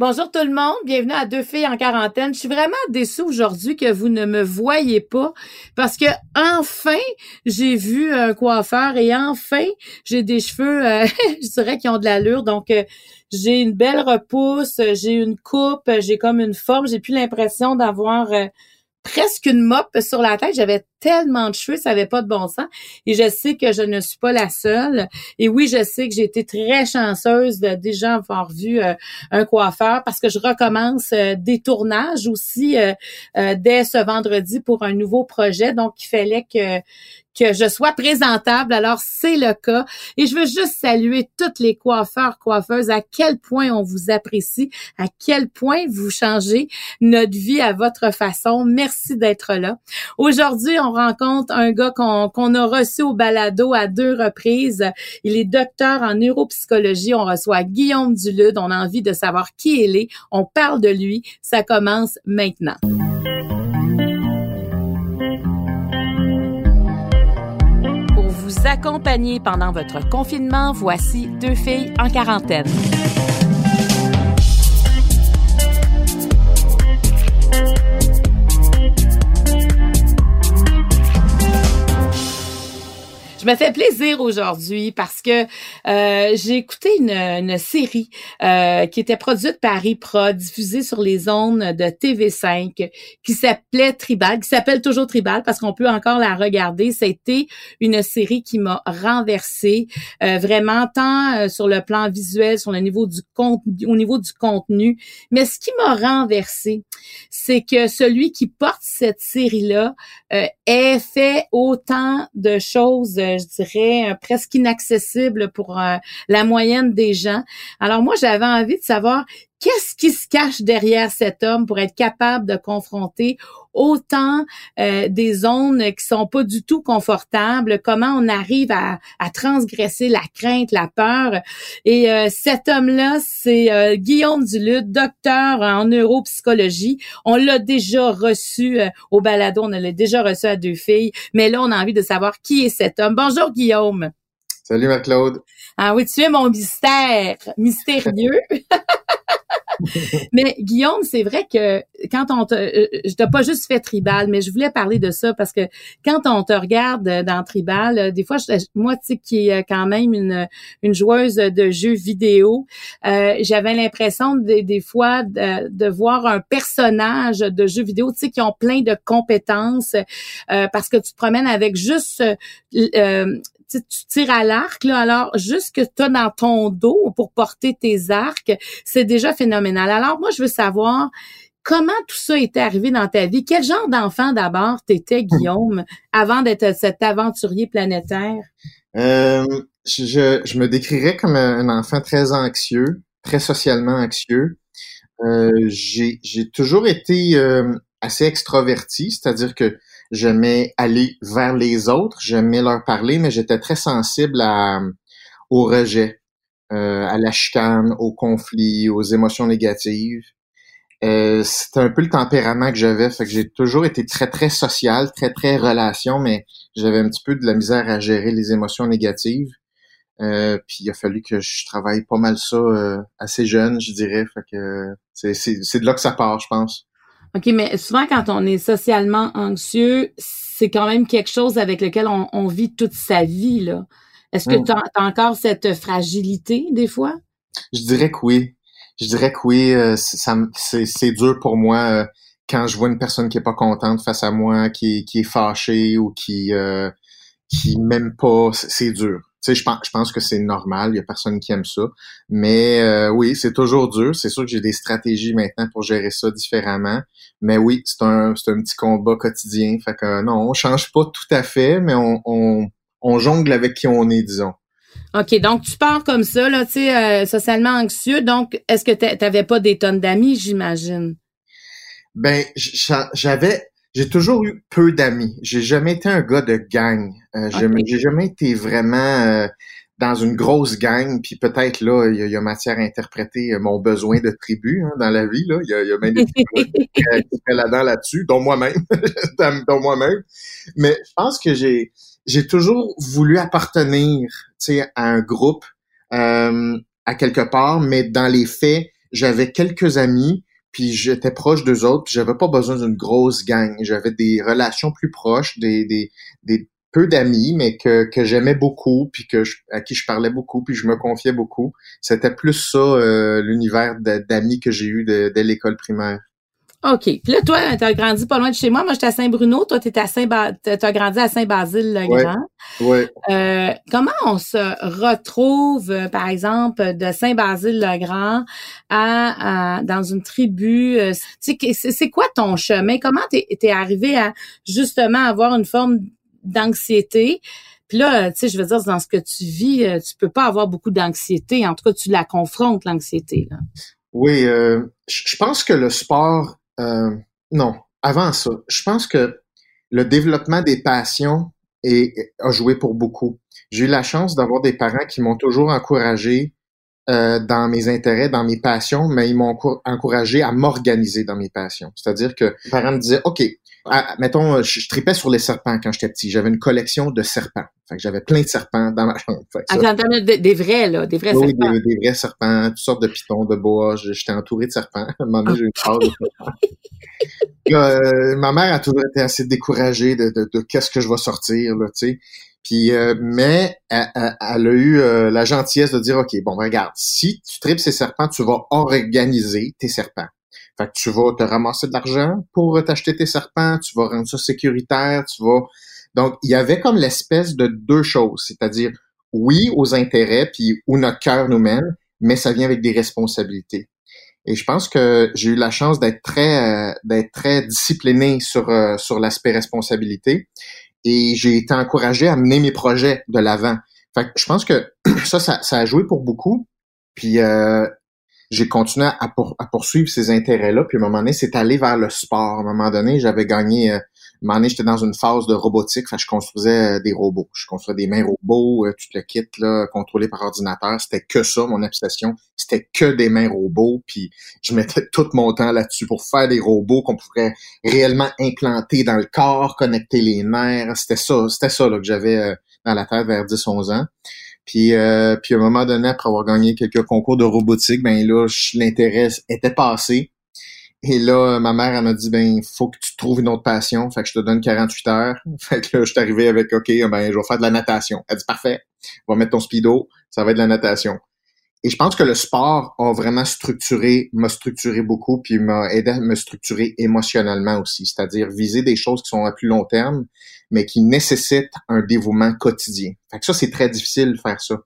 Bonjour tout le monde, bienvenue à Deux filles en quarantaine. Je suis vraiment déçue aujourd'hui que vous ne me voyez pas parce que enfin j'ai vu un coiffeur et enfin j'ai des cheveux, euh, je dirais qui ont de l'allure. Donc euh, j'ai une belle repousse, j'ai une coupe, j'ai comme une forme. J'ai plus l'impression d'avoir euh, presque une mop sur la tête. J'avais tellement de cheveux, ça n'avait pas de bon sens. Et je sais que je ne suis pas la seule. Et oui, je sais que j'ai été très chanceuse de déjà avoir vu euh, un coiffeur parce que je recommence euh, des tournages aussi euh, dès ce vendredi pour un nouveau projet. Donc, il fallait que que je sois présentable. Alors, c'est le cas. Et je veux juste saluer toutes les coiffeurs, coiffeuses, à quel point on vous apprécie, à quel point vous changez notre vie à votre façon. Merci d'être là. Aujourd'hui, on rencontre un gars qu'on a reçu au balado à deux reprises. Il est docteur en neuropsychologie. On reçoit Guillaume Dulude. On a envie de savoir qui il est. On parle de lui. Ça commence maintenant. Accompagner pendant votre confinement, voici deux filles en quarantaine. Me fais plaisir aujourd'hui parce que euh, j'ai écouté une, série euh, qui était produite par IPRA, diffusée sur les ondes de TV5, qui s'appelait Tribal, qui s'appelle toujours Tribal parce qu'on peut encore la regarder. C'était une série qui m'a renversée euh, vraiment tant sur le plan visuel, sur le niveau du contenu, au niveau du contenu. Mais ce qui m'a renversée, c'est que celui qui porte cette série-là ait fait autant de choses je dirais, euh, presque inaccessible pour euh, la moyenne des gens. Alors moi, j'avais envie de savoir qu'est-ce qui se cache derrière cet homme pour être capable de confronter autant euh, des zones qui sont pas du tout confortables, comment on arrive à, transgresser la crainte, la peur? Et cet homme-là, c'est Guillaume Duluth, docteur en neuropsychologie. On l'a déjà reçu au balado, on l'a déjà reçu à deux filles, mais là, on a envie de savoir qui est cet homme. Bonjour Guillaume. Salut Marc-Claude. Ah oui, tu es mon mystère, mystérieux. mais Guillaume, c'est vrai que quand on te, euh, je t'ai pas juste fait tribal, mais je voulais parler de ça parce que quand on te regarde dans tribal, euh, des fois, moi, tu sais, qui est quand même une, une joueuse de jeux vidéo, euh, j'avais l'impression des, fois de, voir un personnage de jeux vidéo, tu sais, qui ont plein de compétences parce que tu te promènes avec juste tu tires à l'arc, là, alors juste que tu as dans ton dos pour porter tes arcs, c'est déjà phénoménal. Alors moi, je veux savoir comment tout ça était arrivé dans ta vie. Quel genre d'enfant d'abord t'étais, Guillaume, avant d'être cet aventurier planétaire? Euh, je, je, me décrirais comme un, enfant très anxieux, très socialement anxieux. Euh, j'ai toujours été euh, assez extraverti, c'est-à-dire que j'aimais aller vers les autres, j'aimais leur parler, mais j'étais très sensible au rejet, euh, à la chicane, au conflit, aux émotions négatives. Euh, c'était un peu le tempérament que j'avais, fait que j'ai toujours été très très social, très très relation, mais j'avais un petit peu de la misère à gérer les émotions négatives. Euh, puis il a fallu que je travaille pas mal ça euh, assez jeune, je dirais. Fait que c'est, c'est de là que ça part, je pense. OK, mais souvent, quand on est socialement anxieux, c'est quand même quelque chose avec lequel on, vit toute sa vie, là. Est-ce que tu as, encore cette fragilité, des fois? Je dirais que oui. Je dirais que oui. Euh, c'est dur pour moi euh, quand je vois une personne qui est pas contente face à moi, qui, qui est fâchée ou qui, euh, qui m'aime pas. C'est dur sais, je pense, je pense que c'est normal, il y a personne qui aime ça. Mais euh, oui, c'est toujours dur. C'est sûr que j'ai des stratégies maintenant pour gérer ça différemment. Mais oui, c'est un, c'est un petit combat quotidien. Fait que non, on change pas tout à fait, mais on, on, on jongle avec qui on est, disons. OK, donc tu pars comme ça, là, tu sais, euh, socialement anxieux. Donc, est-ce que tu n'avais pas des tonnes d'amis, j'imagine? Ben, j'avais j'ai toujours eu peu d'amis. J'ai jamais été un gars de gang. Euh, J'ai jamais été vraiment euh, dans une grosse gang. Puis peut-être là, il y, a matière à interpréter euh, mon besoin de tribu hein, dans la vie. Là, il y a, y a même des qui là-dedans là-dessus, dont moi-même, dont moi-même. Mais je pense que j'ai j'ai toujours voulu appartenir, tu sais, à un groupe. euh, à quelque part, mais dans les faits, j'avais quelques amis, puis j'étais proche d'eux autres, puis j'avais pas besoin d'une grosse gang. J'avais des relations plus proches, des, des, des peu d'amis, mais que, que j'aimais beaucoup, puis que à qui je parlais beaucoup, puis je me confiais beaucoup. C'était plus ça euh, l'univers d'amis que j'ai eu dès l'école primaire. OK. Puis là, toi, tu as grandi pas loin de chez moi. Moi, j'étais à Saint-Bruno. Toi, tu à Saint as grandi à Saint-Basile-le-Grand. Oui. Euh, comment on se retrouve, euh, par exemple, de Saint-Basile-le-Grand à, dans une tribu? Euh, c'est quoi ton chemin? Comment t'es es arrivé à justement avoir une forme d'anxiété? Puis là, tu sais, je veux dire, dans ce que tu vis, euh, tu peux pas avoir beaucoup d'anxiété. En tout cas, tu la confrontes, l'anxiété. Oui, euh, je pense que le sport euh, non, avant ça, je pense que le développement des passions a joué pour beaucoup. J'ai eu la chance d'avoir des parents qui m'ont toujours encouragé euh, dans mes intérêts, dans mes passions, mais ils m'ont encouragé à m'organiser dans mes passions. C'est-à-dire que les parents me disaient, OK, ah, mettons, je, tripais sur les serpents quand j'étais petit. J'avais une collection de serpents. Fait que j'avais plein de serpents dans ma chambre. Fait des, des, vrais, là, des vrais oui, serpents. Des, des, vrais serpents, toutes sortes de pitons, de bois. J'étais entouré de serpents. À un moment donné, j'ai eu peur de serpents. euh, ma mère a toujours été assez découragée de, de, de qu'est-ce que je vais sortir, là, tu sais. Puis, euh, mais elle, a eu euh, la gentillesse de dire, OK, bon, regarde, si tu tripes ces serpents, tu vas organiser tes serpents. Fait que tu vas te ramasser de l'argent pour t'acheter tes serpents, tu vas rendre ça sécuritaire, tu vas... Donc, il y avait comme l'espèce de deux choses, c'est-à-dire, oui, aux intérêts, puis où notre cœur nous mène, mais ça vient avec des responsabilités. Et je pense que j'ai eu la chance d'être très, euh, d'être très discipliné sur sur l'aspect responsabilité et j'ai été encouragé à mener mes projets de l'avant. Fait que je pense que ça, ça, ça, a joué pour beaucoup. Puis euh, j'ai continué à, poursuivre ces intérêts-là. Puis à un moment donné, c'est allé vers le sport. À un moment donné, j'avais gagné. Euh, à un moment donné, j'étais dans une phase de robotique. Fait je construisais euh, des robots. Je construisais des mains robots, euh, tout le kit là, contrôlé par ordinateur. C'était que ça, mon obsession. C'était que des mains robots. Puis je mettais tout mon temps là-dessus pour faire des robots qu'on pourrait réellement implanter dans le corps, connecter les nerfs. C'était ça, c'était ça là, que j'avais dans la tête vers 10-11 ans. Puis, euh, puis à un moment donné, après avoir gagné quelques concours de robotique, ben là, l'intérêt était passé. Et là, ma mère, elle m'a dit, ben, faut que tu trouves une autre passion. Fait que je te donne 48 heures. Fait que là, je suis arrivé avec, OK, ben, je vais faire de la natation. Elle dit, parfait. Va mettre ton speedo. Ça va être de la natation. Et je pense que le sport a vraiment structuré, m'a structuré beaucoup, puis m'a aidé à me structurer émotionnellement aussi. C'est-à-dire viser des choses qui sont à plus long terme, mais qui nécessite un dévouement quotidien. Fait que ça, c'est très difficile de faire ça.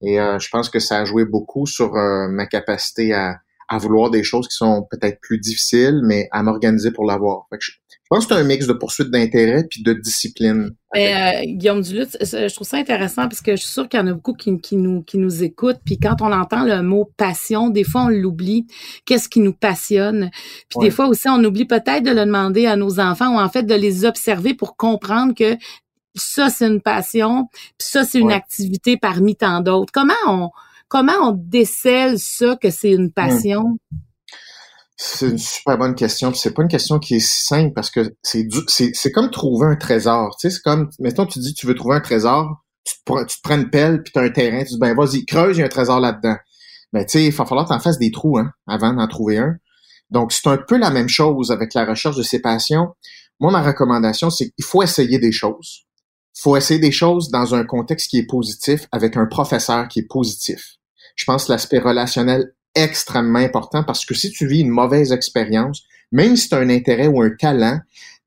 Et euh, je pense que ça a joué beaucoup sur euh, ma capacité à, à vouloir des choses qui sont peut-être plus difficiles, mais à m'organiser pour l'avoir. Je, je pense que c'est un mix de poursuite d'intérêt puis de discipline. Mais, euh, Guillaume Duluth, je trouve ça intéressant parce que je suis sûre qu'il y en a beaucoup qui, qui, nous qui nous écoutent. Puis quand on entend le mot passion, des fois on l'oublie. Qu'est-ce qui nous passionne? Puis des fois aussi on oublie peut-être de le demander à nos enfants ou en fait de les observer pour comprendre que ça c'est une passion, puis ça c'est une activité parmi tant d'autres. Comment on comment on décèle ça que c'est une passion? C'est une super bonne question. C'est pas une question qui est simple parce que c'est c'est c'est comme trouver un trésor. Tu sais, c'est comme mettons tu dis tu veux trouver un trésor, tu te, tu te prends une pelle puis tu as un terrain, tu dis ben vas-y creuse, il y a un trésor là-dedans. Ben tu sais, il va falloir que tu en fasses des trous hein, avant d'en trouver un. Donc c'est un peu la même chose avec la recherche de ses passions. Moi ma recommandation c'est qu'il faut essayer des choses. Il faut essayer des choses dans un contexte qui est positif avec un professeur qui est positif. Je pense l'aspect relationnel extrêmement important parce que si tu vis une mauvaise expérience, même si tu as un intérêt ou un talent,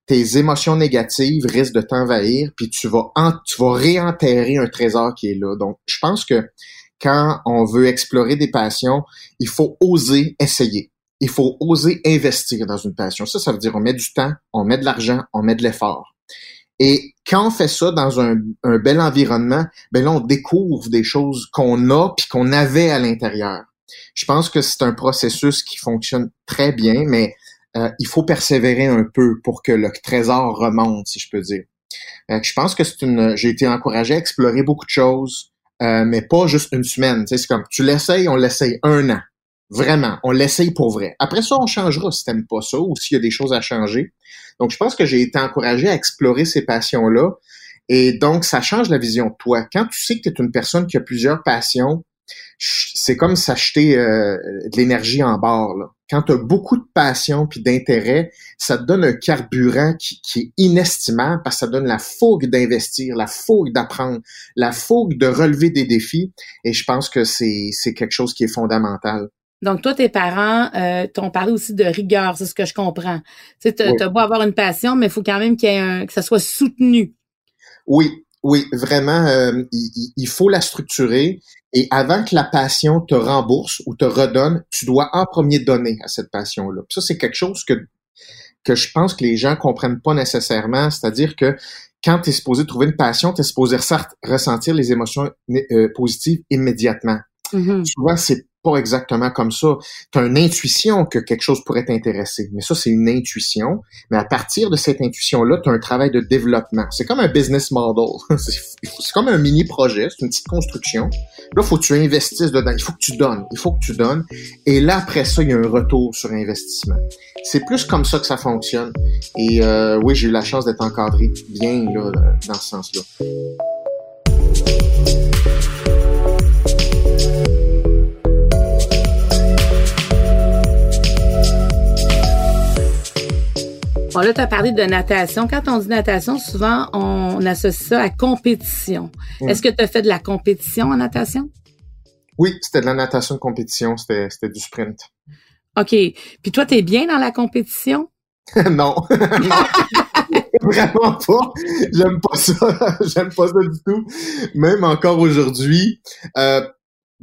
tes émotions négatives risquent de t'envahir, puis tu vas, tu vas réenterrer un trésor qui est là. Donc, je pense que quand on veut explorer des passions, il faut oser essayer. Il faut oser investir dans une passion. Ça, ça veut dire on met du temps, on met de l'argent, on met de l'effort. Et quand on fait ça dans un, un bel environnement, ben là, on découvre des choses qu'on a puis qu'on avait à l'intérieur. Je pense que c'est un processus qui fonctionne très bien, mais euh, il faut persévérer un peu pour que le trésor remonte, si je peux dire. Euh, je pense que c'est une. J'ai été encouragé à explorer beaucoup de choses, euh, mais pas juste une semaine. c'est comme tu l'essayes, on l'essaye un an. Vraiment, on l'essaye pour vrai. Après ça, on changera si t'aimes pas ça ou s'il y a des choses à changer. Donc, je pense que j'ai été encouragé à explorer ces passions-là. Et donc, ça change la vision de toi. Quand tu sais que tu es une personne qui a plusieurs passions, c'est comme s'acheter euh, de l'énergie en barre. Là. Quand tu as beaucoup de passion puis d'intérêt, ça te donne un carburant qui, qui, est inestimable parce que ça donne la fougue d'investir, la fougue d'apprendre, la fougue de relever des défis. Et je pense que c'est quelque chose qui est fondamental. Donc, toi, tes parents euh, t'ont parlé aussi de rigueur, c'est ce que je comprends. Tu sais, t'as beau avoir une passion, mais il faut quand même qu'il y ait un, que ça soit soutenu. Oui, oui, vraiment, euh, il, faut la structurer. Et avant que la passion te rembourse ou te redonne, tu dois en premier donner à cette passion-là. Ça, c'est quelque chose que que je pense que les gens comprennent pas nécessairement. C'est-à-dire que quand tu es supposé trouver une passion, tu es supposé ressentir les émotions euh, positives immédiatement. Mm-hmm. Souvent, c'est pas exactement comme ça. Tu as une intuition que quelque chose pourrait t'intéresser, mais ça, c'est une intuition. Mais à partir de cette intuition-là, tu as un travail de développement. C'est comme un business model. c'est comme un mini-projet, c'est une petite construction. Là, faut que tu investisses dedans. Il faut que tu donnes. Il faut que tu donnes. Et là, après ça, il y a un retour sur investissement. C'est plus comme ça que ça fonctionne. Et euh, oui, j'ai eu la chance d'être encadré bien là, dans ce sens-là. Bon, là, tu as parlé de natation. Quand on dit natation, souvent, on associe ça à compétition. Mm. Est-ce que tu as fait de la compétition en natation? Oui, c'était de la natation de compétition. C'était du sprint. OK. Puis toi, tu es bien dans la compétition? non. Vraiment pas. J'aime pas ça. J'aime pas ça du tout. Même encore aujourd'hui, euh,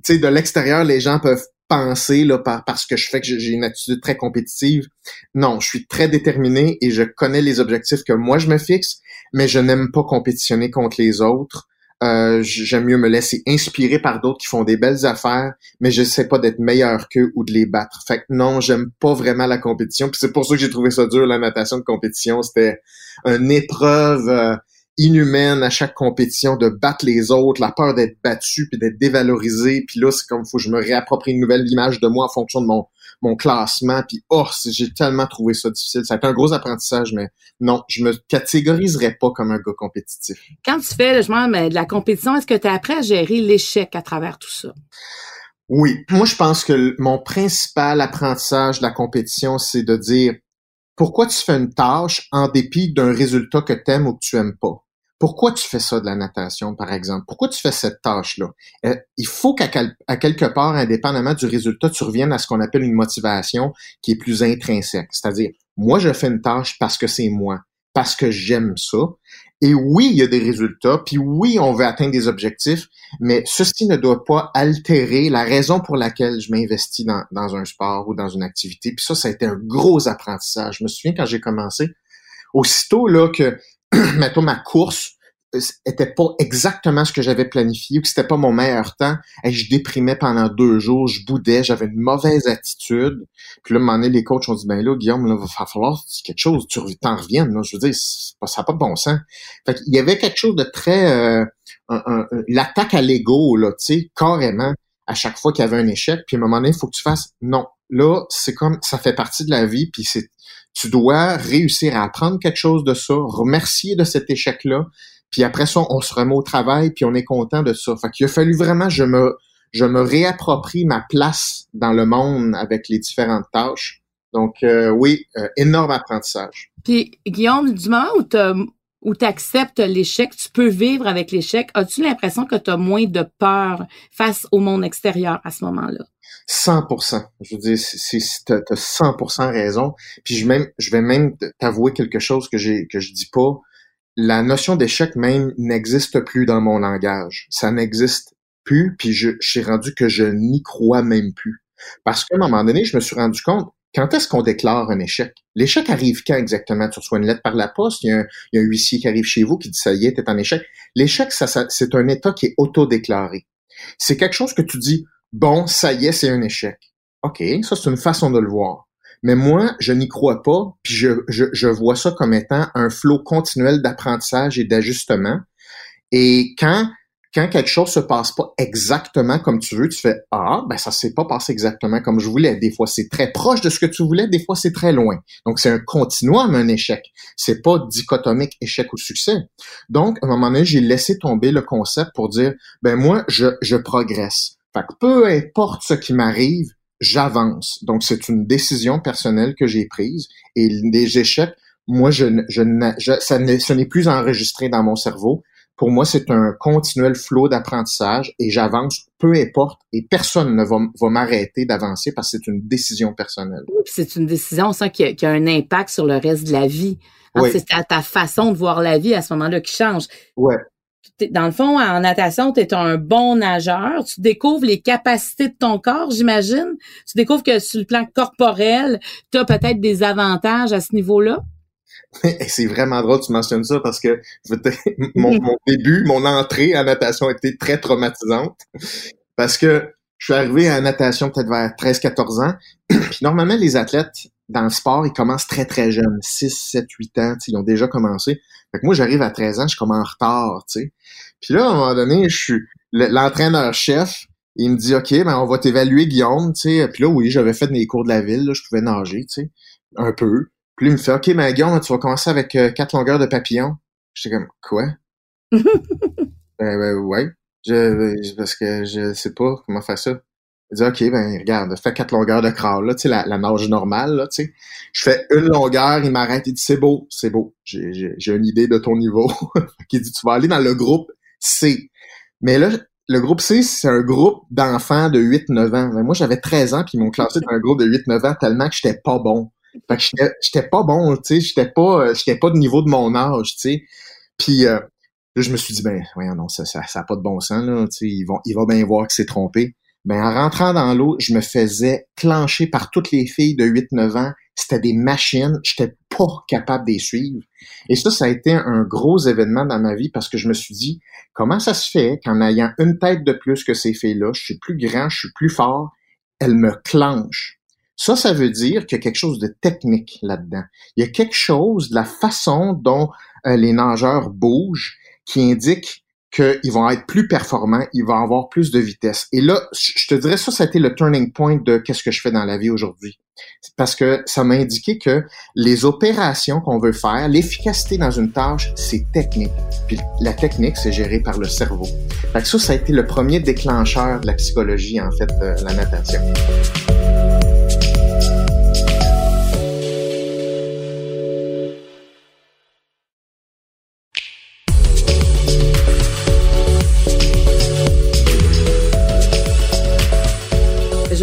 tu sais, de l'extérieur, les gens peuvent penser là parce que je fais que j'ai une attitude très compétitive. Non, je suis très déterminé et je connais les objectifs que moi je me fixe, mais je n'aime pas compétitionner contre les autres. Euh, j'aime mieux me laisser inspirer par d'autres qui font des belles affaires, mais je sais pas d'être meilleur qu'eux ou de les battre. Fait que non, j'aime pas vraiment la compétition. Puis c'est pour ça que j'ai trouvé ça dur la natation de compétition. C'était une épreuve. Euh, inhumaine à chaque compétition de battre les autres, la peur d'être battu puis d'être dévalorisé, puis là c'est comme faut que je me réapproprie une nouvelle image de moi en fonction de mon mon classement, puis oh, j'ai tellement trouvé ça difficile. Ça a été un gros apprentissage, mais non, je me catégoriserais pas comme un gars compétitif. Quand tu fais justement de la compétition, est-ce que tu as appris à gérer l'échec à travers tout ça? Oui, moi je pense que mon principal apprentissage de la compétition, c'est de dire pourquoi tu fais une tâche en dépit d'un résultat que tu aimes ou que tu aimes pas? Pourquoi tu fais ça de la natation, par exemple? Pourquoi tu fais cette tâche-là? Euh, il faut qu'à quelque part, indépendamment du résultat, tu reviennes à ce qu'on appelle une motivation qui est plus intrinsèque. C'est-à-dire, moi, je fais une tâche parce que c'est moi, parce que j'aime ça. Et oui, il y a des résultats, puis oui, on veut atteindre des objectifs, mais ceci ne doit pas altérer la raison pour laquelle je m'investis dans, dans un sport ou dans une activité. Puis ça, ça a été un gros apprentissage. Je me souviens quand j'ai commencé, aussitôt là que mettons, ma course euh, était pas exactement ce que j'avais planifié ou que c'était pas mon meilleur temps, et je déprimais pendant deux jours, je boudais, j'avais une mauvaise attitude. Puis là, un moment donné, les coachs ont dit, ben là, Guillaume, là, va falloir quelque chose, tu t'en reviennes. Là. Je veux dire, ça n'a pas de bon sens. Fait qu'il y avait quelque chose de très... Euh, l'attaque à l'ego, là, tu sais, carrément, à chaque fois qu'il y avait un échec. Puis à un moment donné, il faut que tu fasses, non, là, c'est comme, ça fait partie de la vie, puis c'est tu dois réussir à apprendre quelque chose de ça, remercier de cet échec-là, puis après ça, on se remet au travail, puis on est content de ça. Fait qu'il a fallu vraiment, je me, je me réapproprie ma place dans le monde avec les différentes tâches. Donc euh, oui, euh, énorme apprentissage. Puis Guillaume, du moment où tu où tu acceptes l'échec, tu peux vivre avec l'échec, as-tu l'impression que tu as moins de peur face au monde extérieur à ce moment-là? 100%. Je veux dire, c'est, t'as, as 100% raison. Puis je, même, je vais même t'avouer quelque chose que j'ai que je dis pas. La notion d'échec même n'existe plus dans mon langage. Ça n'existe plus. Puis je, je suis rendu que je n'y crois même plus. Parce qu'à un moment donné, je me suis rendu compte, quand est-ce qu'on déclare un échec? L'échec arrive quand exactement? Tu reçois une lettre par la poste, il y, a un, huissier qui arrive chez vous qui dit ça y est, t'es en échec. L'échec, ça, c'est un état qui est auto-déclaré. C'est quelque chose que tu dis, bon, ça y est, c'est un échec. OK, ça c'est une façon de le voir. Mais moi, je n'y crois pas, puis je, je, vois ça comme étant un flot continuel d'apprentissage et d'ajustement. Et quand quand quelque chose se passe pas exactement comme tu veux, tu fais ah ben ça s'est pas passé exactement comme je voulais. Des fois c'est très proche de ce que tu voulais, des fois c'est très loin. Donc c'est un continuum un échec. C'est pas dichotomique échec ou succès. Donc à un moment donné j'ai laissé tomber le concept pour dire ben moi je je progresse. Fait que peu importe ce qui m'arrive, j'avance. Donc, c'est une décision personnelle que j'ai prise. Et les échecs, moi, je, je, je ça ne, ce n'est plus enregistré dans mon cerveau. Pour moi, c'est un continuel flot d'apprentissage et j'avance peu importe et personne ne va, va m'arrêter d'avancer parce que c'est une décision personnelle. Oui, c'est une décision ça, qui, a, qui, a, un impact sur le reste de la vie. Oui. C'est ta, ta, façon de voir la vie à ce moment-là qui change. Ouais dans le fond, en natation, tu es un bon nageur. Tu découvres les capacités de ton corps, j'imagine. Tu découvres que sur le plan corporel, tu as peut-être des avantages à ce niveau-là. C'est vraiment drôle que tu mentionnes ça parce que mon, début, mon entrée en natation a été très traumatisante. Parce que je suis arrivé à natation peut-être vers 13-14 ans. Normalement, les athlètes dans le sport, ils commencent très, très jeunes. 6, 7, 8 ans, ils ont déjà commencé. Fait que moi, j'arrive à 13 ans, je suis comme en retard, tu sais. Puis là, à un moment donné, je suis l'entraîneur-chef. Il me dit, OK, ben on va t'évaluer, Guillaume, tu sais. Puis là, oui, j'avais fait des cours de la ville, là, je pouvais nager, tu sais, un peu. Puis il me fait, OK, ben Guillaume, tu vas commencer avec euh, quatre longueurs de papillon. J'étais comme, quoi? ben, ben, ouais. Je, parce que je sais pas comment faire ça. Il dit, OK, ben, regarde, fais quatre longueurs de crawl, là, tu sais, la, la, nage normale, là, tu sais. Je fais une longueur, il m'arrête, il dit, c'est beau, c'est beau. J'ai une idée de ton niveau. il dit, tu vas aller dans le groupe C. Mais là, le groupe C, c'est un groupe d'enfants de 8-9 ans. Mais moi, j'avais 13 ans, puis ils m'ont classé dans un groupe de 8-9 ans tellement que j'étais pas bon. Fait que j'étais pas bon, tu sais, j'étais pas, j'étais pas de niveau de mon âge, tu sais. Puis euh, là, je me suis dit, ben, voyons, non, ça, ça, ça a pas de bon sens, là, tu sais, ils vont, ils vont bien voir que c'est trompé. Ben, en rentrant dans l'eau, je me faisais clencher par toutes les filles de 8-9 ans. C'était des machines. J'étais pas capable de les suivre. Et ça, ça a été un gros événement dans ma vie parce que je me suis dit, comment ça se fait qu'en ayant une tête de plus que ces filles-là, je suis plus grand, je suis plus fort, elles me clenchent. Ça, ça veut dire qu'il y a quelque chose de technique là-dedans. Il y a quelque chose de la façon dont euh, les nageurs bougent qui indique qu'ils vont être plus performants, ils vont avoir plus de vitesse. Et là, je te dirais ça, ça a été le turning point de qu'est-ce que je fais dans la vie aujourd'hui. Parce que ça m'a indiqué que les opérations qu'on veut faire, l'efficacité dans une tâche, c'est technique. Puis la technique, c'est géré par le cerveau. Fait que ça, ça a été le premier déclencheur de la psychologie, en fait, de la natation.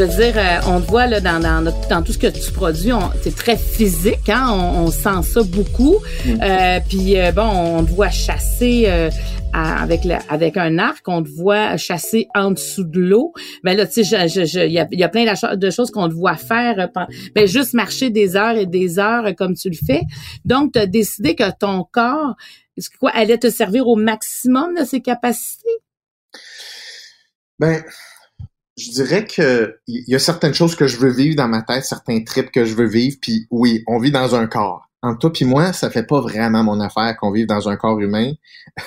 Veux dire, euh, on te voit là, dans, dans, dans tout ce que tu produis, c'est très physique, hein? on, on, sent ça beaucoup. Mm. Euh, puis euh, bon, on te voit chasser euh, avec le, avec un arc, on te voit chasser en dessous de l'eau. Ben là, tu sais, il y a, y a, plein de choses qu'on te voit faire. Ben juste marcher des heures et des heures comme tu le fais. Donc, tu as décidé que ton corps, quoi, allait te servir au maximum de ses capacités? Ben, je dirais que il y a certaines choses que je veux vivre dans ma tête, certains trips que je veux vivre, puis oui, on vit dans un corps. Entre toi puis moi, ça fait pas vraiment mon affaire qu'on vive dans un corps humain.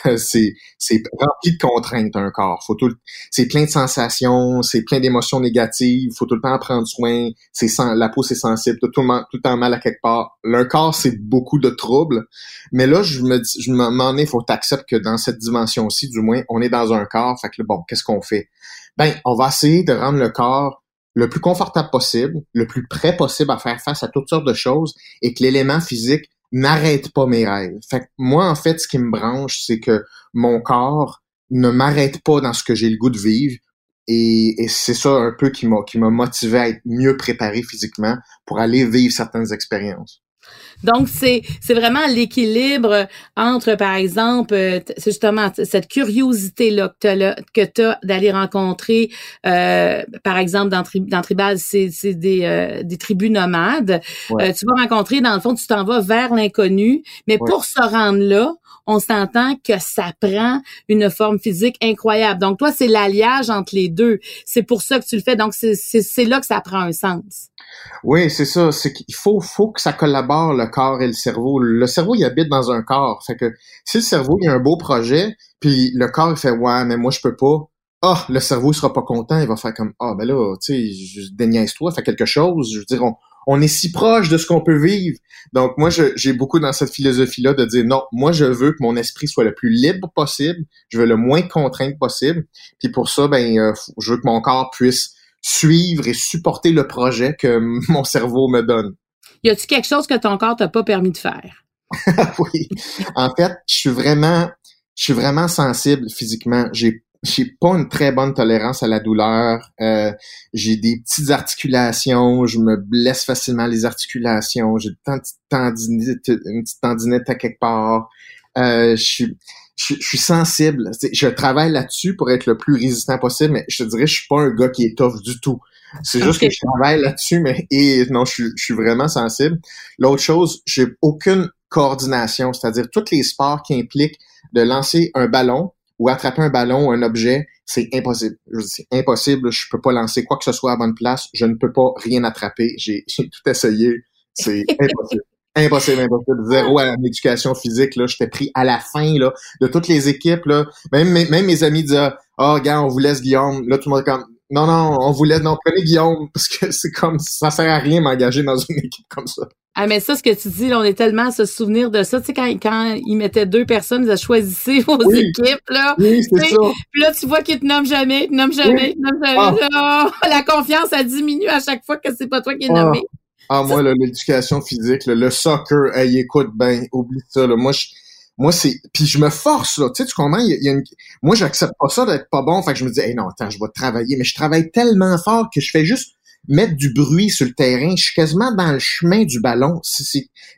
c'est c'est rempli de contraintes un corps. Faut tout c'est plein de sensations, c'est plein d'émotions négatives, faut tout le temps en prendre soin, c'est la peau c'est sensible, tout, tout, tout le temps mal à quelque part. Le corps c'est beaucoup de troubles, mais là je me je m'en ai faut t'accepter que dans cette dimension-ci du moins, on est dans un corps, fait que bon, qu'est-ce qu'on fait? Ben, on va essayer de rendre le corps le plus confortable possible, le plus prêt possible à faire face à toutes sortes de choses et que l'élément physique n'arrête pas mes rêves. Fait que moi, en fait, ce qui me branche, c'est que mon corps ne m'arrête pas dans ce que j'ai le goût de vivre. Et, c'est ça un peu qui qui m'a motivé à être mieux préparé physiquement pour aller vivre certaines expériences. Donc, c'est, c'est vraiment l'équilibre entre, par exemple, euh, c'est justement cette curiosité-là que tu as, d'aller rencontrer, euh, par exemple, dans, dans Tribal, c'est, c'est des, euh, des tribus nomades. tu vas rencontrer, dans le fond, tu t'en vas vers l'inconnu, mais pour se rendre là, on s'entend que ça prend une forme physique incroyable. Donc, toi, c'est l'alliage entre les deux. C'est pour ça que tu le fais. Donc, c'est, c'est, c'est là que ça prend un sens. Oui, c'est ça. C'est qu'il faut, faut que ça collabore le corps et le cerveau. Le cerveau, il habite dans un corps. Fait que si le cerveau, il a un beau projet, puis le corps, il fait ouais, mais moi je peux pas. Ah, le cerveau il sera pas content, il va faire comme ah ben là, tu sais, déniaise-toi, fais quelque chose. Je veux dire, on, est si proche de ce qu'on peut vivre. Donc moi, j'ai beaucoup dans cette philosophie-là de dire non, moi je veux que mon esprit soit le plus libre possible, je veux le moins contraint possible. Puis pour ça, ben, euh, je veux que mon corps puisse suivre et supporter le projet que mon cerveau me donne. Y a-tu quelque chose que ton corps t'a pas permis de faire? oui. En fait, je suis vraiment, je suis vraiment sensible physiquement. J'ai j'ai pas une très bonne tolérance à la douleur. Euh, j'ai des petites articulations, je me blesse facilement les articulations, j'ai une petite tendinite, une petite à quelque part. Euh, je suis je, suis sensible. Je travaille là-dessus pour être le plus résistant possible, mais je te dirais, je suis pas un gars qui étoffe du tout. C'est juste que je travaille là-dessus, mais et non, je, je suis vraiment sensible. L'autre chose, j'ai aucune coordination, c'est-à-dire tous les sports qui impliquent de lancer un ballon ou attraper un ballon ou un objet, c'est impossible. C'est impossible, je peux pas lancer quoi que ce soit à bonne place, je ne peux pas rien attraper, j'ai tout essayé, c'est impossible. Impossible, impossible. Zéro à l'éducation physique, là. J'étais pris à la fin, là, de toutes les équipes, là. Même, même mes amis disaient, oh, gars, on vous laisse Guillaume. Là, tout le monde est comme, non, non, on vous laisse, non, prenez Guillaume, parce que c'est comme, ça sert à rien m'engager dans une équipe comme ça. Ah, mais ça, ce que tu dis, là, on est tellement à se souvenir de ça. Tu sais, quand, quand ils mettaient deux personnes, ils choisissaient vos équipes, là. Oui, c'est ça. Puis là, tu vois qu'ils te nomment jamais, ils te nomment jamais, ils te nomment jamais. Ah. la confiance, elle diminue à chaque fois que c'est pas toi qui es nommé. Ah, moi, l'éducation physique, le soccer, hey, écoute, ben, oublie ça, là. Moi, je, moi, c'est. Puis je me force, là. Tu sais, tu comprends? Il y a une... Moi, j'accepte pas ça d'être pas bon. Fait que je me dis, hey, non, attends, je vais travailler. Mais je travaille tellement fort que je fais juste mettre du bruit sur le terrain. Je suis quasiment dans le chemin du ballon.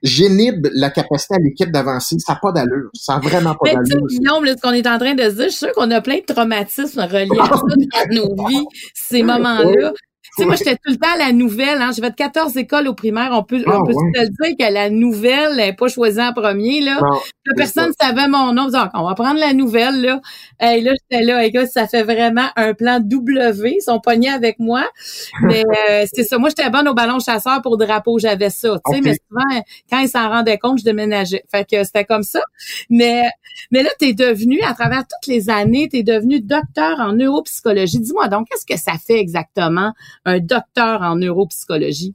J'inhibe la capacité à l'équipe d'avancer. Ça n'a pas d'allure. Ça n'a vraiment pas d'allure. Guillaume, ce qu'on est en train de se dire, je suis sûr qu'on a plein de traumatismes reliés à ça dans nos vies, ces moments-là. Tu sais, moi, j'étais tout le temps à la nouvelle. Hein. J'ai fait 14 écoles au primaire. On peut, on ah, peut se dire que la nouvelle n'est pas choisie en premier. Là. personne ne savait mon nom. Donc, on va prendre la nouvelle. Là, Et là j'étais là. Écoute, ça fait vraiment un plan W. Ils sont pognés avec moi. Mais euh, c'est ça. Moi, j'étais bonne au ballon chasseur pour drapeau. J'avais ça. Tu sais, Mais souvent, quand ils s'en rendaient compte, je déménageais. Fait que c'était comme ça. Mais, mais là, tu es devenu, à travers toutes les années, tu es devenu docteur en neuropsychologie. Dis-moi donc, qu'est-ce que ça fait exactement un docteur en neuropsychologie?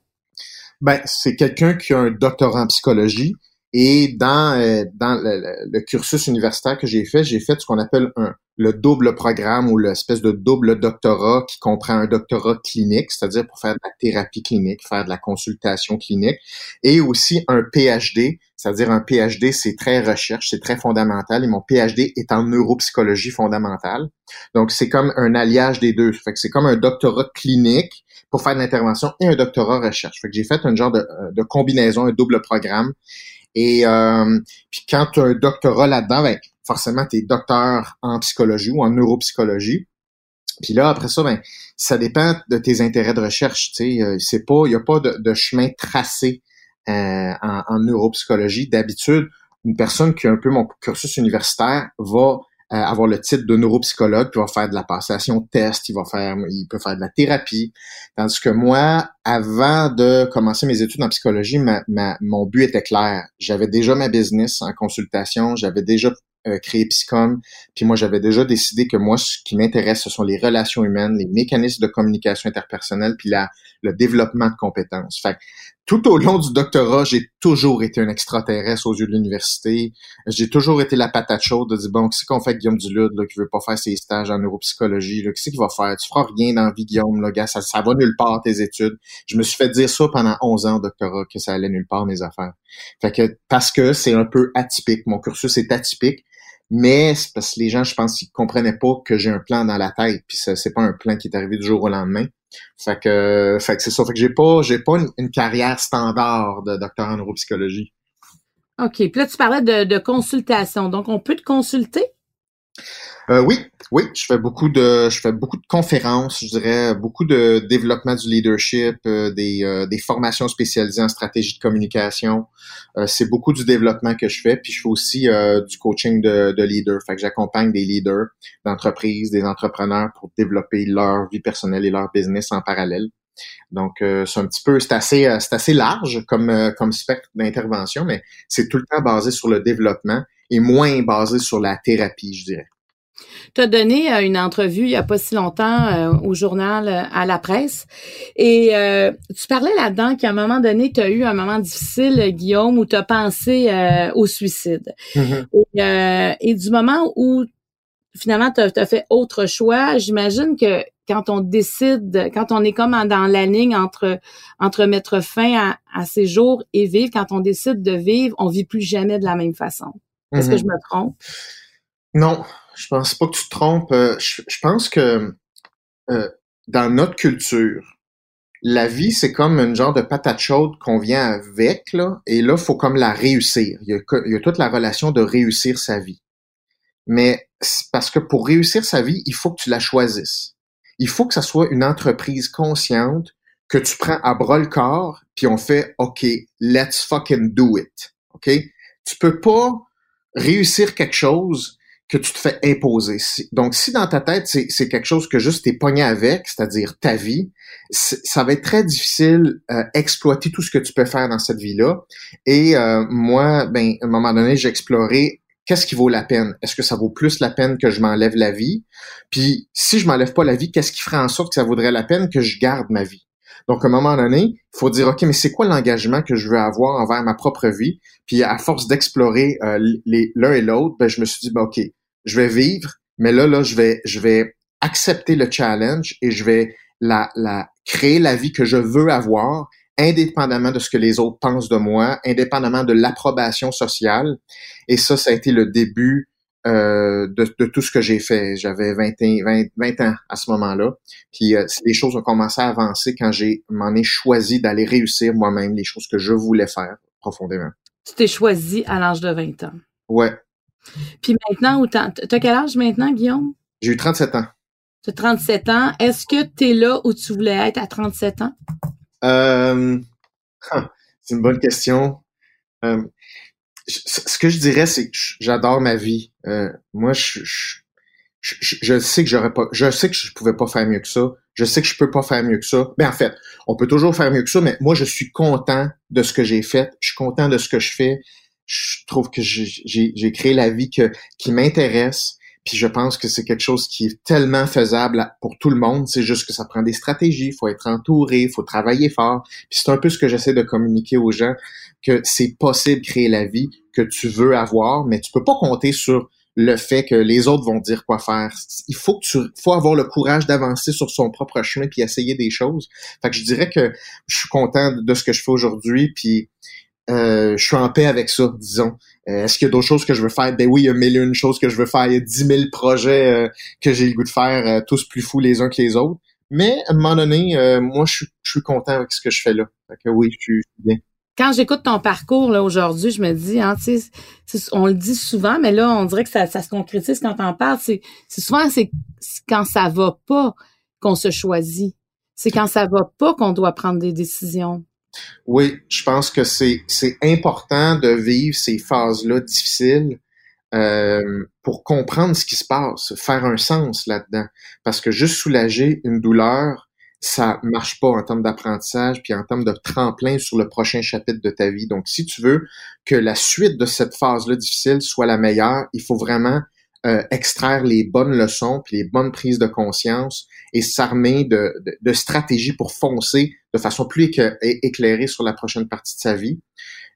Ben, c'est quelqu'un qui a un doctorat en psychologie. Et dans, euh, dans le, cursus universitaire que j'ai fait, j'ai fait ce qu'on appelle un, le double programme ou l'espèce de double doctorat qui comprend un doctorat clinique, c'est-à-dire pour faire de la thérapie clinique, faire de la consultation clinique, et aussi un PhD, c'est-à-dire un PhD, c'est très recherche, c'est très fondamental, et mon PhD est en neuropsychologie fondamentale. Donc, c'est comme un alliage des deux. Fait que c'est comme un doctorat clinique pour faire de l'intervention et un doctorat recherche. Fait que j'ai fait un genre de, euh, combinaison, un double programme. Et euh, puis quand un doctorat là-dedans, ben, forcément, tu es docteur en psychologie ou en neuropsychologie. Puis là, après ça, ben, ça dépend de tes intérêts de recherche. Euh, c'est pas, il n'y a pas de, chemin tracé euh, en, neuropsychologie. D'habitude, une personne qui a un peu mon cursus universitaire va euh, avoir le titre de neuropsychologue, puis va faire de la passation test, il va faire, il peut faire de la thérapie. Tandis que moi, avant de commencer mes études en psychologie, ma, mon but était clair. J'avais déjà ma business en consultation, j'avais déjà euh, créé Psychom, puis moi j'avais déjà décidé que moi, ce qui m'intéresse, ce sont les relations humaines, les mécanismes de communication interpersonnelle, puis la, le développement de compétences. Fait tout au long du doctorat, j'ai toujours été un extraterrestre aux yeux de l'université. J'ai toujours été la patate chaude de dire, bon, qu'est-ce qu'on fait Guillaume Dulude, là, qui veut pas faire ses stages en neuropsychologie, là, qu'est-ce qu'il va faire? Tu feras rien dans la vie, Guillaume, là, gars, ça, ça va nulle part, tes études. Je me suis fait dire ça pendant 11 ans au doctorat, que ça allait nulle part, mes affaires. Fait que, parce que c'est un peu atypique. Mon cursus est atypique mais c'est parce que les gens, je pense, ils comprenaient pas que j'ai un plan dans la tête, puis c'est pas un plan qui est arrivé du jour au lendemain. Fait que, fait que c'est ça. Fait que j'ai pas, j'ai pas une, carrière standard de docteur en neuropsychologie. OK. Puis là, tu parlais de, de consultation. Donc, on peut te consulter? Euh, oui, oui, je fais beaucoup de, je fais beaucoup de conférences, je dirais, beaucoup de développement du leadership, euh, des, euh, des formations spécialisées en stratégie de communication. c'est beaucoup du développement que je fais, puis je fais aussi du coaching de, de leaders. Fait que j'accompagne des leaders d'entreprises, des entrepreneurs pour développer leur vie personnelle et leur business en parallèle. Donc, c'est un petit peu, c'est assez, c'est assez large comme, comme spectre d'intervention, mais c'est tout le temps basé sur le développement et moins basé sur la thérapie, je dirais. Tu as donné euh, une entrevue il y a pas si longtemps euh, au journal euh, à la presse et tu parlais là-dedans qu'à un moment donné, tu as eu un moment difficile, Guillaume, où tu as pensé au suicide. Mm-hmm. et, du moment où finalement tu as, fait autre choix, j'imagine que quand on décide, quand on est comme dans la ligne entre entre mettre fin à, à ses jours et vivre, quand on décide de vivre, on vit plus jamais de la même façon. Est-ce que mm-hmm. je me trompe? Non, je pense pas que tu te trompes. Euh, je, pense que euh, dans notre culture, la vie, c'est comme une genre de patate chaude qu'on vient avec, là, et là, faut comme la réussir. Il y, a, il y a toute la relation de réussir sa vie. Mais parce que pour réussir sa vie, il faut que tu la choisisses. Il faut que ça soit une entreprise consciente que tu prends à bras le corps, puis on fait OK, let's fucking do it. OK? Tu peux pas réussir quelque chose que tu te fais imposer. Donc, si dans ta tête, c'est quelque chose que juste t'es pogné avec, c'est-à-dire ta vie, ça va être très difficile euh, exploiter tout ce que tu peux faire dans cette vie-là. Et euh, moi, ben, à un moment donné, j'ai exploré qu'est-ce qui vaut la peine? Est-ce que ça vaut plus la peine que je m'enlève la vie? Puis, si je m'enlève pas la vie, qu'est-ce qui ferait en sorte que ça vaudrait la peine que je garde ma vie? Donc, à un moment donné, il faut dire, OK, mais c'est quoi l'engagement que je veux avoir envers ma propre vie? Puis, à force d'explorer euh, l'un et l'autre, ben, je me suis dit, ben, OK, je vais vivre, mais là, là, je vais, je vais accepter le challenge et je vais la, la créer la vie que je veux avoir, indépendamment de ce que les autres pensent de moi, indépendamment de l'approbation sociale. Et ça, ça a été le début euh, de, de, tout ce que j'ai fait. J'avais 20, 20, 20, ans à ce moment-là. Puis euh, les choses ont commencé à avancer quand j'ai m'en ai choisi d'aller réussir moi-même les choses que je voulais faire profondément. Tu t'es choisi à l'âge de 20 ans. Ouais. Puis maintenant, tu as quel âge maintenant, Guillaume? J'ai eu 37 ans. Tu as 37 ans. Est-ce que tu es là où tu voulais être à 37 ans? Euh, c'est une bonne question. Euh, ce que je dirais, c'est que j'adore ma vie. Euh, moi, je, je, sais que je sais que je pouvais pas faire mieux que ça. Je sais que je peux pas faire mieux que ça. Mais en fait, on peut toujours faire mieux que ça, mais moi, je suis content de ce que j'ai fait. Je suis content de ce que je fais. Je trouve que j'ai créé la vie qui m'intéresse. Puis je pense que c'est quelque chose qui est tellement faisable pour tout le monde. C'est juste que ça prend des stratégies, faut être entouré, faut travailler fort. Puis c'est un peu ce que j'essaie de communiquer aux gens, que c'est possible de créer la vie que tu veux avoir, mais tu peux pas compter sur le fait que les autres vont dire quoi faire. Il faut que tu faut avoir le courage d'avancer sur son propre chemin puis essayer des choses. Fait que je dirais que je suis content de ce que je fais aujourd'hui puis euh, je suis en paix avec ça, disons. Euh, est-ce qu'il y a d'autres choses que je veux faire? Ben oui, il y a mille et une choses que je veux faire. Il y a dix mille projets euh, que j'ai le goût de faire, tous plus fous les uns que les autres. Mais à un moment donné, moi, je suis, content avec ce que je fais là. Fait que oui, je suis bien. Quand j'écoute ton parcours là aujourd'hui, je me dis, hein, tu sais, on le dit souvent, mais là, on dirait que ça, ça se concrétise quand on parle. C'est souvent c'est quand ça va pas qu'on se choisit. C'est quand ça va pas qu'on doit prendre des décisions. Oui, je pense que c'est important de vivre ces phases-là difficiles euh, pour comprendre ce qui se passe, faire un sens là-dedans. Parce que juste soulager une douleur, ça marche pas en termes d'apprentissage puis en termes de tremplin sur le prochain chapitre de ta vie. Donc, si tu veux que la suite de cette phase-là difficile soit la meilleure, il faut vraiment euh, extraire les bonnes leçons puis les bonnes prises de conscience et s'armer de, de, stratégies pour foncer de façon plus éclairée sur la prochaine partie de sa vie.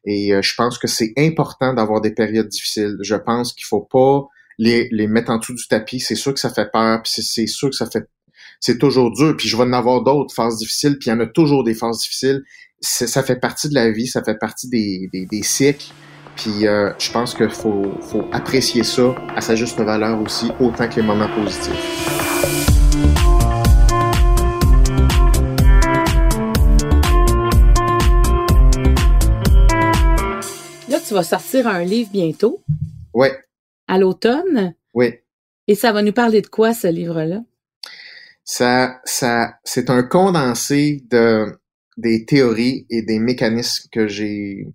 Et euh, je pense que c'est important d'avoir des périodes difficiles. Je pense qu'il faut pas les, les mettre en dessous du tapis. C'est sûr que ça fait peur, puis c'est sûr que ça fait c'est toujours dur. Puis je vais en avoir d'autres phases difficiles, puis il y en a toujours des phases difficiles. Ça fait partie de la vie, ça fait partie des, des, des cycles. Puis euh, je pense qu'il faut, faut apprécier ça à sa juste valeur aussi, autant que les moments positifs. Là, tu vas sortir un livre bientôt. Oui. À l'automne. Oui. Et ça va nous parler de quoi, ce livre-là? Ça, ça, c'est un condensé de, des théories et des mécanismes que j'ai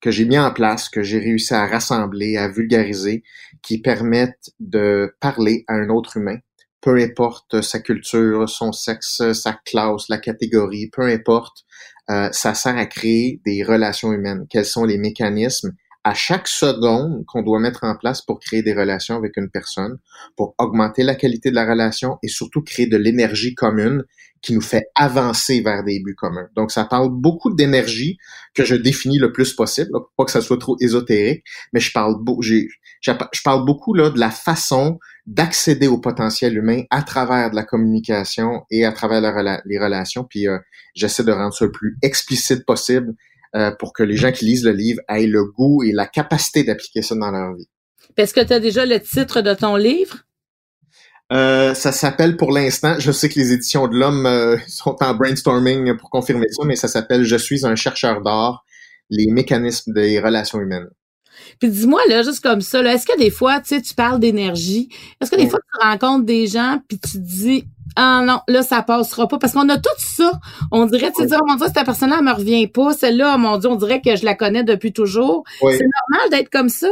que j'ai mis en place, que j'ai réussi à rassembler, à vulgariser, qui permettent de parler à un autre humain, peu importe sa culture, son sexe, sa classe, la catégorie, peu importe, euh, ça sert à créer des relations humaines. Quels sont les mécanismes à chaque seconde qu'on doit mettre en place pour créer des relations avec une personne, pour augmenter la qualité de la relation et surtout créer de l'énergie commune qui nous fait avancer vers des buts communs. Donc, ça parle beaucoup d'énergie que je définis le plus possible, pour pas que ça soit trop ésotérique, mais je parle, je parle beaucoup là, de la façon d'accéder au potentiel humain à travers de la communication et à travers les relations. Puis, euh, j'essaie de rendre ça le plus explicite possible euh, pour que les gens qui lisent le livre aient le goût et la capacité d'appliquer ça dans leur vie. Est-ce que tu as déjà le titre de ton livre? Euh, ça s'appelle pour l'instant, je sais que les éditions de l'homme euh, sont en brainstorming pour confirmer ça, mais ça s'appelle Je suis un chercheur d'art, les mécanismes des relations humaines. Puis dis-moi, là, juste comme ça, est-ce que des fois, tu sais, tu parles d'énergie, est-ce que des fois tu rencontres des gens puis tu te dis ah non, là, ça passera pas. Parce qu'on a tout ça. On dirait, tu sais, oh mon Dieu, cette personne-là, elle me revient pas. Celle-là, oh mon Dieu, on dirait que je la connais depuis toujours. C'est normal d'être comme ça.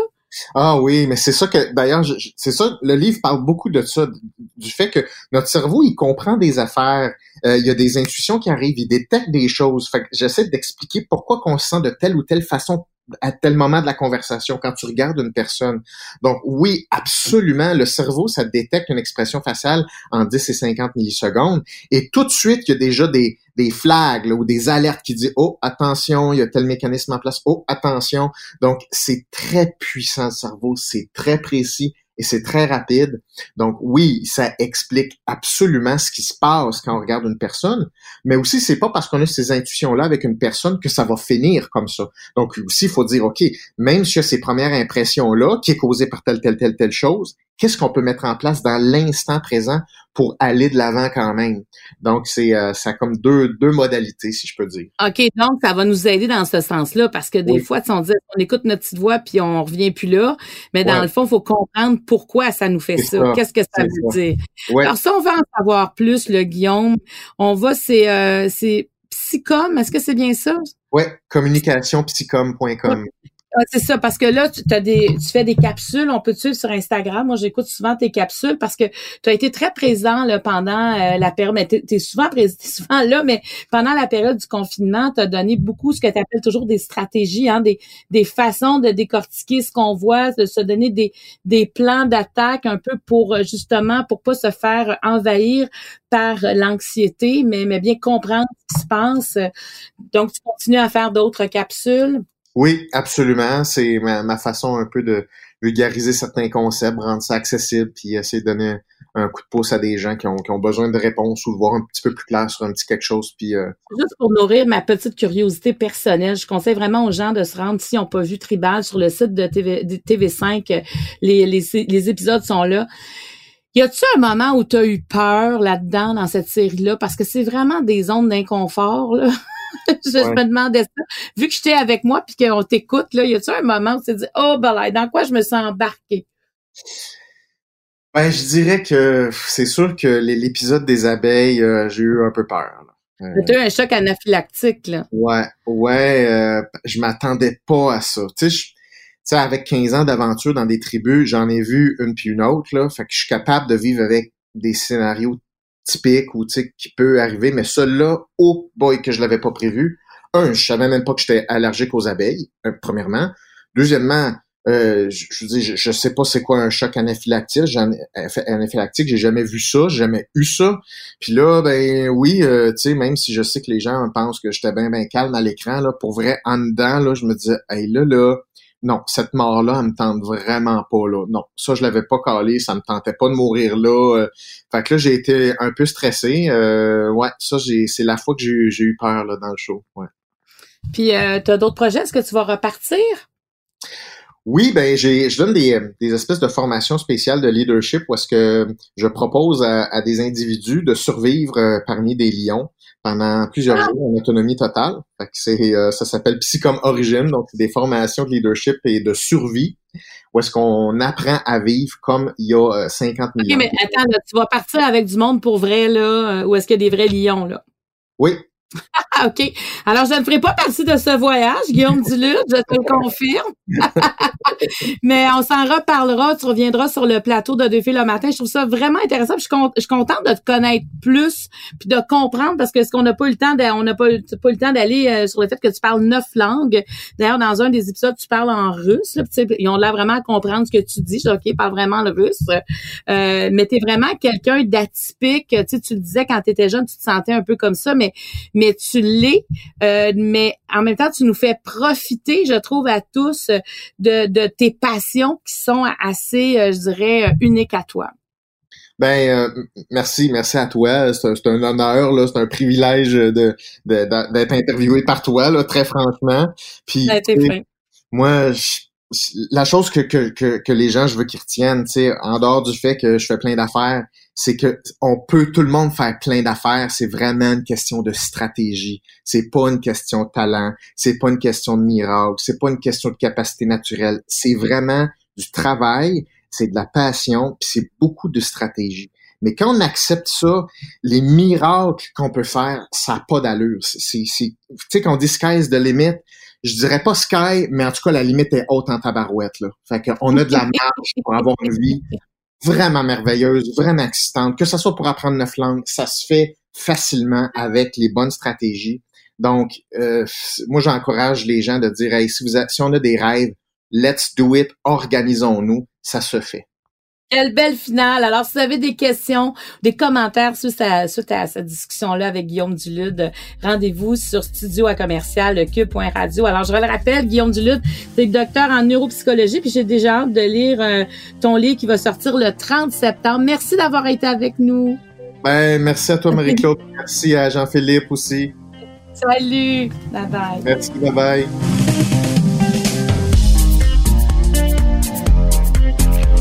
Ah oui, mais c'est ça que d'ailleurs, c'est ça. Le livre parle beaucoup de ça, du fait que notre cerveau, il comprend des affaires. Euh, il y a des intuitions qui arrivent, il détecte des choses. Fait que j'essaie d'expliquer pourquoi qu'on se sent de telle ou telle façon à tel moment de la conversation quand tu regardes une personne. Donc oui, absolument, le cerveau, ça détecte une expression faciale en 10 et 50 millisecondes. Et tout de suite, il y a déjà des, des flags ou des alertes qui disent oh attention il y a tel mécanisme en place. Oh attention donc c'est très puissant le cerveau c'est très précis et c'est très rapide. Donc oui, ça explique absolument ce qui se passe quand on regarde une personne, mais aussi c'est pas parce qu'on a ces intuitions là avec une personne que ça va finir comme ça. Donc aussi il faut dire OK, même si a ces premières impressions là qui est causée par telle telle telle telle chose, qu'est-ce qu'on peut mettre en place dans l'instant présent pour aller de l'avant quand même? Donc, c'est euh, ça comme deux, deux modalités, si je peux dire. OK, donc ça va nous aider dans ce sens-là, parce que des fois, on dit on écoute notre petite voix puis on revient plus là, mais dans le fond, il faut comprendre pourquoi ça nous fait ça. Qu'est-ce que ça veut dire? Alors, si on veut en savoir plus, le Guillaume, on va, c'est euh, c'est Psycom, est-ce que c'est bien ça? Oui, communicationpsycom.com. Ah, c'est ça, parce que là, tu, as des, tu fais des capsules, on peut te suivre sur Instagram. Moi, j'écoute souvent tes capsules parce que tu as été très présent là, pendant euh, la période, mais tu es, souvent présent, souvent là, mais pendant la période du confinement, tu as donné beaucoup ce que tu appelles toujours des stratégies, hein, des, des façons de décortiquer ce qu'on voit, de se donner des, des plans d'attaque un peu pour euh, justement, pour pas se faire envahir par l'anxiété, mais, mais bien comprendre ce qui se passe. Donc, tu continues à faire d'autres capsules. Oui, absolument. C'est ma, façon un peu de vulgariser certains concepts, rendre ça accessible, puis essayer de donner un coup de pouce à des gens qui ont, besoin de réponses ou de voir un petit peu plus clair sur un petit quelque chose. Puis, euh, Juste pour nourrir ma petite curiosité personnelle, je conseille vraiment aux gens de se rendre, s'ils n'ont pas vu Tribal, sur le site de, TV, 5 les, les, les épisodes sont là. Y a-tu un moment où tu as eu peur là-dedans, dans cette série-là? Parce que c'est vraiment des zones d'inconfort, là. je me demandais ça. Vu que j'étais avec moi puis qu'on t'écoute, là, y a-tu un moment où tu te dis, oh, ben dans quoi je me sens embarqué? Ben, je dirais que c'est sûr que l'épisode des abeilles, euh, j'ai eu un peu peur. Euh, C'était un choc anaphylactique, là. Ouais, ouais, euh, je m'attendais pas à ça. Tu sais, avec 15 ans d'aventure dans des tribus, j'en ai vu une puis une autre, là. Fait que je suis capable de vivre avec des scénarios typique ou qui peut arriver, mais celui-là, oh boy, que je l'avais pas prévu. Un, je savais même pas que j'étais allergique aux abeilles, euh, premièrement. Deuxièmement, euh, je, je, dis, je, sais pas c'est quoi un choc anaphylactique. Anaphylactique, j'ai jamais vu ça, j'ai jamais eu ça. Puis là, ben oui, euh, tu sais, même si je sais que les gens pensent que j'étais bien, bien calme à l'écran, là, pour vrai, en dedans, là, je me disais, hey, là, là, non, cette mort-là, elle me tente vraiment pas là. Non, ça je l'avais pas calé, ça me tentait pas de mourir là. Euh. fait que là j'ai été un peu stressé. Euh, ouais, ça c'est la fois que j'ai eu peur là dans le show. Ouais. Puis euh, tu as d'autres projets, est-ce que tu vas repartir? Oui, ben j'ai, je donne des, des espèces de formations spéciales de leadership où est-ce que je propose à, des individus de survivre euh, parmi des lions pendant plusieurs ah! jours en autonomie totale. Fait c'est, euh, ça s'appelle Psychom Origin, donc c'est des formations de leadership et de survie où est-ce qu'on apprend à vivre comme il y a 50 millions. OK, mais attends, tu vas partir avec du monde pour vrai, là, ou est-ce qu'il y a des vrais lions, là? Oui, OK. Alors, je ne ferai pas partie de ce voyage, Guillaume Duluth, je te le confirme. Mais on s'en reparlera. Tu reviendras sur le plateau de Deux filles le matin. Je trouve ça vraiment intéressant. je, suis contente de te connaître plus puis de comprendre parce que ce qu'on n'a pas le temps on n'a pas, eu le temps d'aller euh, sur le fait que tu parles neuf langues. D'ailleurs, dans un des épisodes, tu parles en russe. Ils ont l'air vraiment à comprendre ce que tu dis. Je dis, OK, parle vraiment le russe. Euh, mais tu es vraiment quelqu'un d'atypique. Tu, le disais quand tu étais jeune, tu te sentais un peu comme ça, mais tu l'est. Euh, mais en même temps, tu nous fais profiter, je trouve, à tous de, de tes passions qui sont assez, euh, je dirais, uniques à toi. Ben euh, merci, merci à toi. C'est un, honneur, là, c'est un privilège de, d'être interviewé par toi, là, très franchement. Puis moi, la chose que, que, que, les gens, je veux qu'ils retiennent, tu en dehors du fait que je fais plein d'affaires, c'est que on peut tout le monde faire plein d'affaires. C'est vraiment une question de stratégie. C'est pas une question de talent. C'est pas une question de miracle. C'est pas une question de capacité naturelle. C'est vraiment du travail c'est de la passion, puis c'est beaucoup de stratégie. Mais quand on accepte ça, les miracles qu'on peut faire, ça n'a pas d'allure. C'est, tu sais, quand on dit je dirais pas sky, mais en tout cas, la limite est haute en tabarouette, là. Fait qu'on a de la marge pour avoir une vie vraiment merveilleuse, vraiment excitante. Que ce soit pour apprendre neuf langues, ça se fait facilement avec les bonnes stratégies. Donc, euh, moi, j'encourage les gens de dire, hey, si, vous si on a des rêves, let's do it, organisons-nous ça se fait. Quelle belle finale. Alors, si vous avez des questions, des commentaires suite à, à cette discussion-là avec Guillaume Dulude, rendez-vous sur studio à commercial cube.radio. Alors, je le rappelle, Guillaume Dulude, c'est docteur en neuropsychologie, puis j'ai déjà hâte de lire euh, ton livre qui va sortir le 30 septembre. Merci d'avoir été avec nous. Ben, merci à toi, Marie-Claude. merci à Jean-Philippe aussi. Salut. Bye bye. Merci. Bye bye.